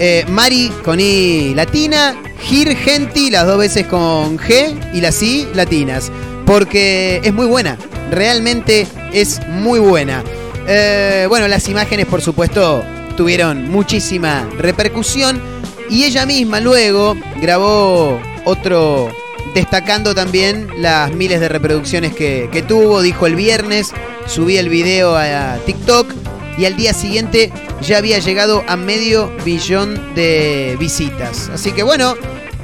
Eh, Mari con I latina. Girgenti, las dos veces con G y las I latinas. Porque es muy buena. Realmente es muy buena. Eh, bueno, las imágenes, por supuesto, tuvieron muchísima repercusión. Y ella misma luego grabó otro destacando también las miles de reproducciones que, que tuvo. Dijo el viernes, subí el video a TikTok y al día siguiente ya había llegado a medio billón de visitas. Así que bueno,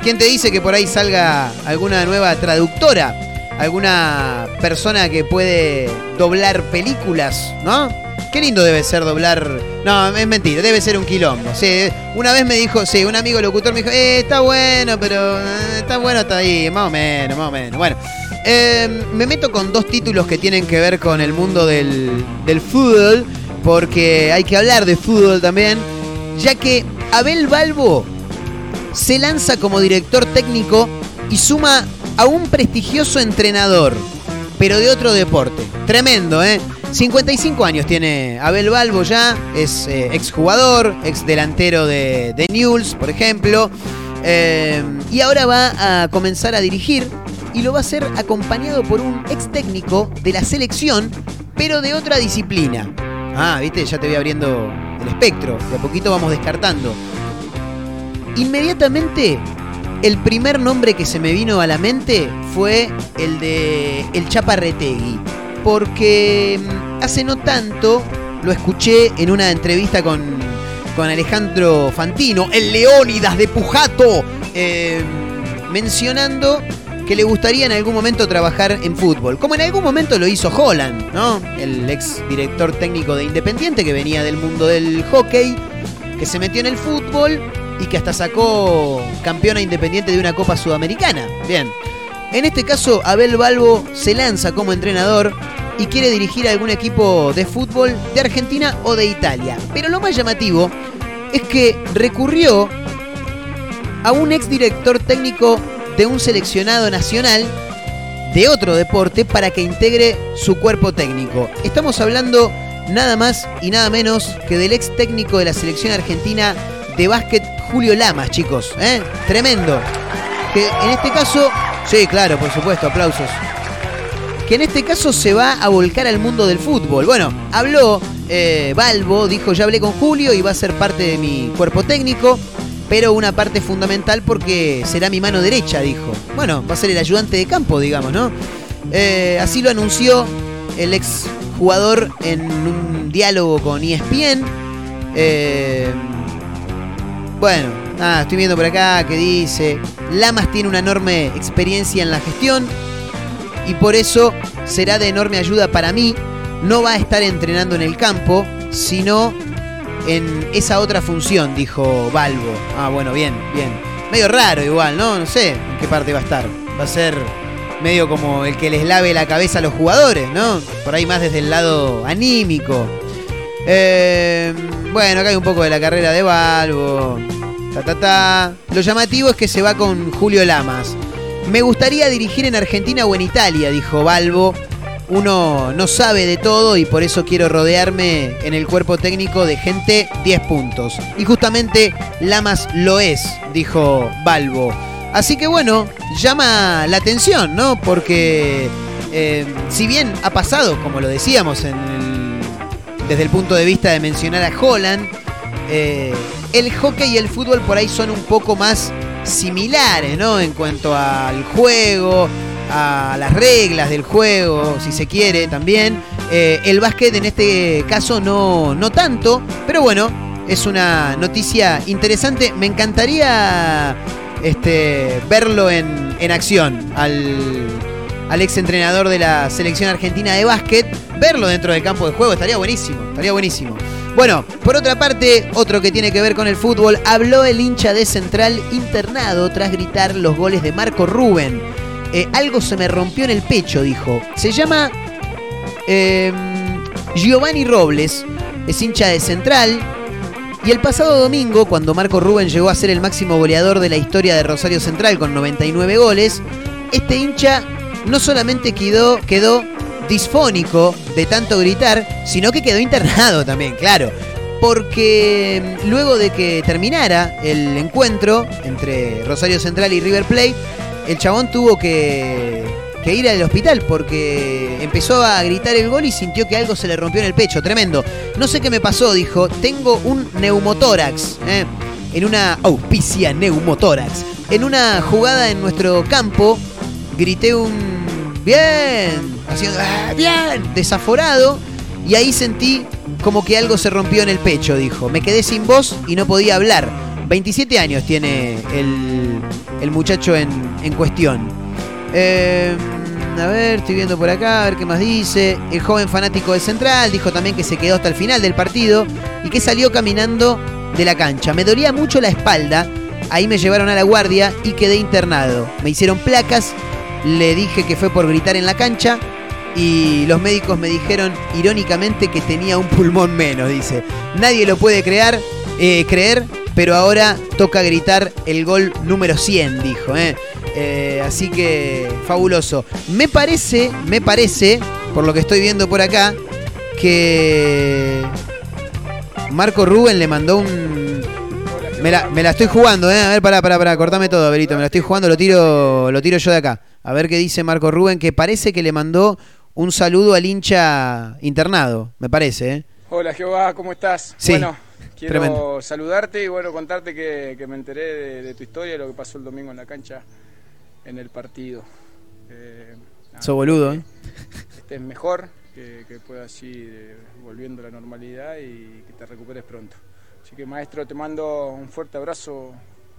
¿quién te dice que por ahí salga alguna nueva traductora? Alguna persona que puede doblar películas, ¿no? Qué lindo debe ser doblar. No, es mentira, debe ser un quilombo. Sí, una vez me dijo, sí, un amigo locutor me dijo, eh, está bueno, pero eh, está bueno, está ahí, más o menos, más o menos. Bueno, eh, me meto con dos títulos que tienen que ver con el mundo del, del fútbol, porque hay que hablar de fútbol también, ya que Abel Balbo se lanza como director técnico y suma a un prestigioso entrenador, pero de otro deporte. Tremendo, ¿eh? 55 años tiene Abel Balbo ya, es eh, exjugador, ex delantero de, de Newell's, por ejemplo, eh, y ahora va a comenzar a dirigir y lo va a hacer acompañado por un ex técnico de la selección, pero de otra disciplina. Ah, viste, ya te voy abriendo el espectro, de a poquito vamos descartando. Inmediatamente, el primer nombre que se me vino a la mente fue el de El Chaparretegui. Porque mm, hace no tanto lo escuché en una entrevista con, con Alejandro Fantino, el Leónidas de Pujato, eh, mencionando que le gustaría en algún momento trabajar en fútbol. Como en algún momento lo hizo Holland, ¿no? El ex director técnico de Independiente que venía del mundo del hockey, que se metió en el fútbol y que hasta sacó campeona independiente de una Copa Sudamericana. Bien. En este caso, Abel Balbo se lanza como entrenador y quiere dirigir a algún equipo de fútbol de Argentina o de Italia. Pero lo más llamativo es que recurrió a un ex director técnico de un seleccionado nacional de otro deporte para que integre su cuerpo técnico. Estamos hablando nada más y nada menos que del ex técnico de la selección argentina de básquet Julio Lamas, chicos. ¿eh? Tremendo. Que en este caso, sí, claro, por supuesto, aplausos. Que en este caso se va a volcar al mundo del fútbol. Bueno, habló eh, Balbo, dijo ya hablé con Julio y va a ser parte de mi cuerpo técnico, pero una parte fundamental porque será mi mano derecha, dijo. Bueno, va a ser el ayudante de campo, digamos, ¿no? Eh, así lo anunció el ex jugador en un diálogo con ESPN. Eh, bueno, estoy viendo por acá que dice, Lamas tiene una enorme experiencia en la gestión y por eso será de enorme ayuda para mí. No va a estar entrenando en el campo, sino en esa otra función, dijo Balbo. Ah, bueno, bien, bien. Medio raro igual, ¿no? No sé en qué parte va a estar. Va a ser medio como el que les lave la cabeza a los jugadores, ¿no? Por ahí más desde el lado anímico. Eh, bueno, acá hay un poco de la carrera de Balbo. Ta, ta, ta. Lo llamativo es que se va con Julio Lamas. Me gustaría dirigir en Argentina o en Italia, dijo Balbo. Uno no sabe de todo y por eso quiero rodearme en el cuerpo técnico de gente 10 puntos. Y justamente Lamas lo es, dijo Balbo. Así que bueno, llama la atención, ¿no? Porque eh, si bien ha pasado, como lo decíamos, en el- desde el punto de vista de mencionar a Holland, eh, el hockey y el fútbol por ahí son un poco más similares, ¿no? En cuanto al juego, a las reglas del juego, si se quiere también. Eh, el básquet en este caso no, no tanto, pero bueno, es una noticia interesante. Me encantaría este, verlo en, en acción al, al ex entrenador de la selección argentina de básquet, verlo dentro del campo de juego, estaría buenísimo, estaría buenísimo. Bueno, por otra parte, otro que tiene que ver con el fútbol, habló el hincha de Central internado tras gritar los goles de Marco Rubén. Eh, algo se me rompió en el pecho, dijo. Se llama eh, Giovanni Robles, es hincha de Central. Y el pasado domingo, cuando Marco Rubén llegó a ser el máximo goleador de la historia de Rosario Central con 99 goles, este hincha no solamente quedó, disfónico de tanto gritar, sino que quedó internado también, claro. Porque mm, luego de que terminara el encuentro entre Rosario Central y River Plate, el chabón tuvo que, que ir al hospital porque empezó a gritar el gol y sintió que algo se le rompió en el pecho. Tremendo. No sé qué me pasó, dijo. Tengo un neumotórax. ¿eh? En una auspicia neumotórax. En una jugada en nuestro campo, grité un bien, haciendo "Ah, bien, desaforado. Y ahí sentí como que algo se rompió en el pecho, dijo. Me quedé sin voz y no podía hablar. 27 años tiene el, el muchacho en, en cuestión. Eh, a ver, estoy viendo por acá, a ver qué más dice. El joven fanático de Central dijo también que se quedó hasta el final del partido y que salió caminando de la cancha. Me dolía mucho la espalda, ahí me llevaron a la guardia y quedé internado. Me hicieron placas, le dije que fue por gritar en la cancha y los médicos me dijeron irónicamente que tenía un pulmón menos, dice. Nadie lo puede crear, eh, creer, pero ahora toca gritar el gol número 100, dijo. ¿eh? Eh, así que fabuloso. Me parece, me parece, por lo que estoy viendo por acá, que Marco Rubén le mandó un... Me la, me la estoy jugando, ¿eh? A ver, pará, pará, pará, cortame todo, Berito. Me la estoy jugando, lo tiro, lo tiro yo de acá. A ver qué dice Marco Rubén, que parece que le mandó un saludo al hincha internado, me parece, ¿eh? Hola Jehová, ¿cómo estás? Sí, bueno, quiero tremendo. saludarte y bueno, contarte que, que me enteré de, de tu historia, de lo que pasó el domingo en la cancha, en el partido. Eh, nada, boludo, ¿eh? estés mejor, que, que puedas ir volviendo a la normalidad y que te recuperes pronto. Así que maestro, te mando un fuerte abrazo,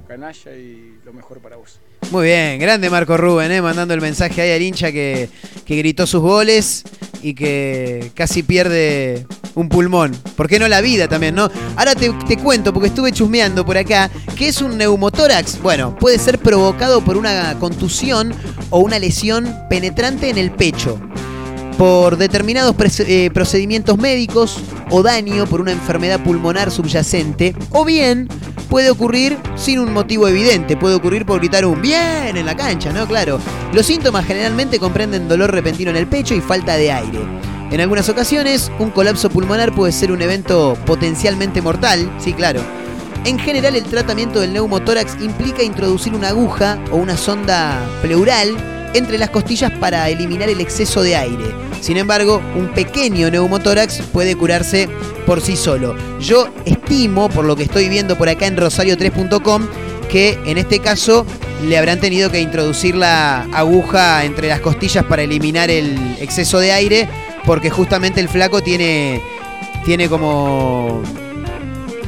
canalla y lo mejor para vos. Muy bien, grande Marco Rubén, ¿eh? mandando el mensaje ahí al hincha que, que gritó sus goles y que casi pierde un pulmón. ¿Por qué no la vida también, no? Ahora te, te cuento, porque estuve chusmeando por acá, ¿qué es un neumotórax? Bueno, puede ser provocado por una contusión o una lesión penetrante en el pecho por determinados eh, procedimientos médicos o daño por una enfermedad pulmonar subyacente, o bien puede ocurrir sin un motivo evidente, puede ocurrir por gritar un bien en la cancha, ¿no? Claro. Los síntomas generalmente comprenden dolor repentino en el pecho y falta de aire. En algunas ocasiones, un colapso pulmonar puede ser un evento potencialmente mortal, sí, claro. En general, el tratamiento del neumotórax implica introducir una aguja o una sonda pleural entre las costillas para eliminar el exceso de aire. Sin embargo, un pequeño neumotórax puede curarse por sí solo. Yo estimo, por lo que estoy viendo por acá en rosario3.com, que en este caso le habrán tenido que introducir la aguja entre las costillas para eliminar el exceso de aire, porque justamente el flaco tiene, tiene como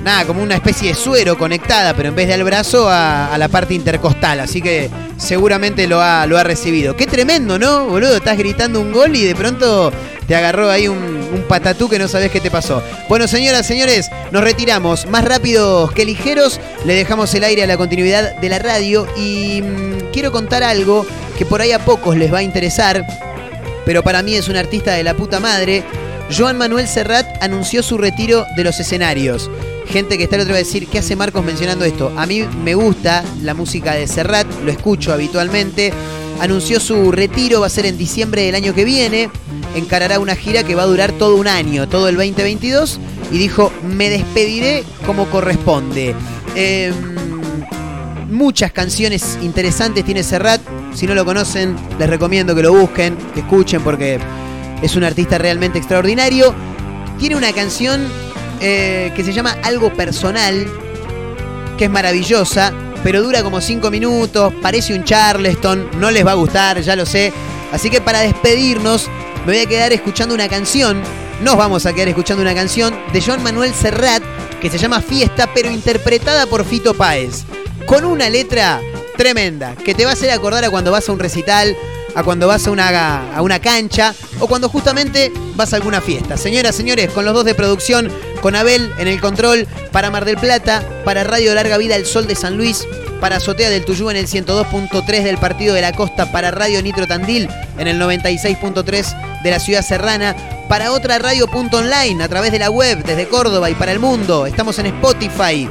nada, como una especie de suero conectada, pero en vez del brazo a, a la parte intercostal. Así que seguramente lo ha, lo ha recibido. Qué tremendo, ¿no? Boludo, estás gritando un gol y de pronto te agarró ahí un, un patatú que no sabes qué te pasó. Bueno, señoras, señores, nos retiramos. Más rápidos que ligeros, le dejamos el aire a la continuidad de la radio y mm, quiero contar algo que por ahí a pocos les va a interesar, pero para mí es un artista de la puta madre. Joan Manuel Serrat anunció su retiro de los escenarios. Gente que está el otro va a decir, ¿qué hace Marcos mencionando esto? A mí me gusta la música de Serrat, lo escucho habitualmente. Anunció su retiro, va a ser en diciembre del año que viene. Encarará una gira que va a durar todo un año, todo el 2022. Y dijo, me despediré como corresponde. Em, muchas canciones interesantes tiene Serrat. Si no lo conocen, les recomiendo que lo busquen, que escuchen porque es un artista realmente extraordinario. Tiene una canción eh, que se llama Algo Personal, que es maravillosa, pero dura como 5 minutos, parece un Charleston, no les va a gustar, ya lo sé. Así que para despedirnos, me voy a quedar escuchando una canción, nos vamos a quedar escuchando una canción de Joan Manuel Serrat, que se llama Fiesta, pero interpretada por Fito Páez, con una letra tremenda, que te va a hacer acordar a cuando vas a un recital, a cuando vas a una, a una cancha o cuando justamente vas a alguna fiesta. Señoras, señores, con los dos de producción, con Abel en el control, para Mar del Plata, para Radio Larga Vida El Sol de San Luis, para Azotea del Tuyú en el 102.3 del Partido de la Costa, para Radio Nitro Tandil en el 96.3 de la Ciudad Serrana, para otra radio.online a través de la web desde Córdoba y para el mundo. Estamos en Spotify.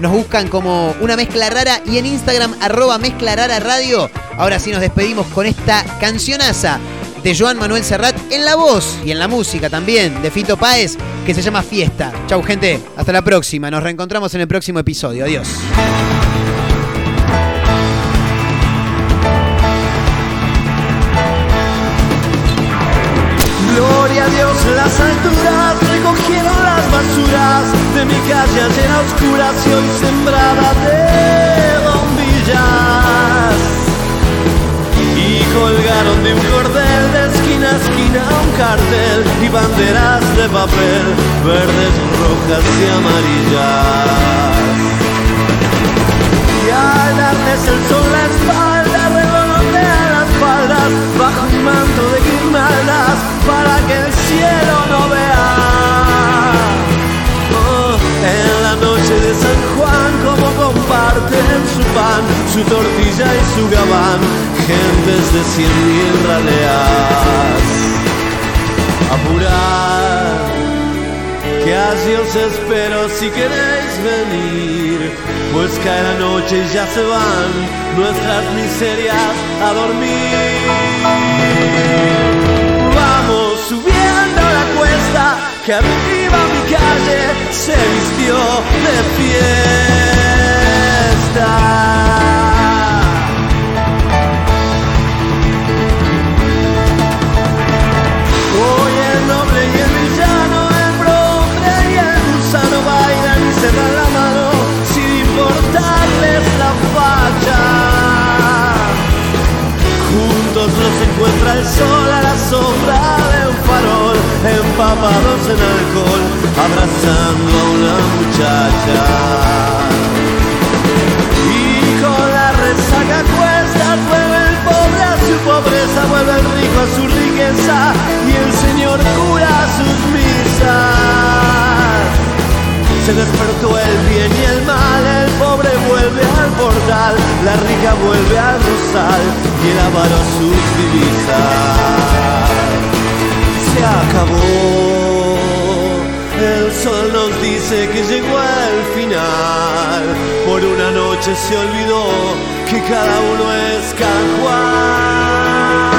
Nos buscan como una mezcla rara y en Instagram arroba mezcla rara radio. Ahora sí nos despedimos con esta cancionaza de Joan Manuel Serrat en la voz y en la música también de Fito Páez que se llama Fiesta. Chau gente, hasta la próxima. Nos reencontramos en el próximo episodio. Adiós. Gloria a Dios, las alturas recogieron las basuras de mi calle ayer a oscuras y hoy sembrada de bombillas. Y colgaron de un cordel de esquina a esquina un cartel y banderas de papel, verdes, rojas y amarillas. Y al darles el sol la espalda, revolotea las faldas bajo un manto de guirnaldas para que el cielo no vea. Comparten su pan, su tortilla y su gabán, gentes de cien mil raleas. Apurad, que así os espero si queréis venir, pues cae la noche y ya se van nuestras miserias a dormir. Vamos subiendo la cuesta, que arriba mi calle se vistió de fiesta. Y el avaro sus divisas. Se acabó, el sol nos dice que llegó el final, por una noche se olvidó que cada uno es San Juan.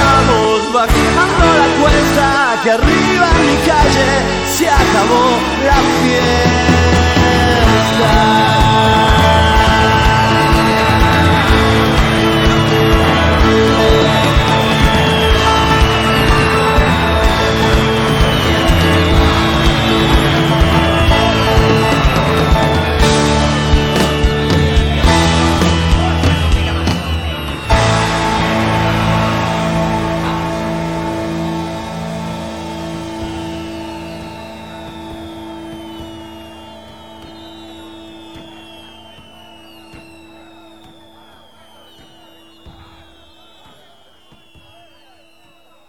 Vamos bajando la cuesta, que arriba en mi calle se acabó la fiesta.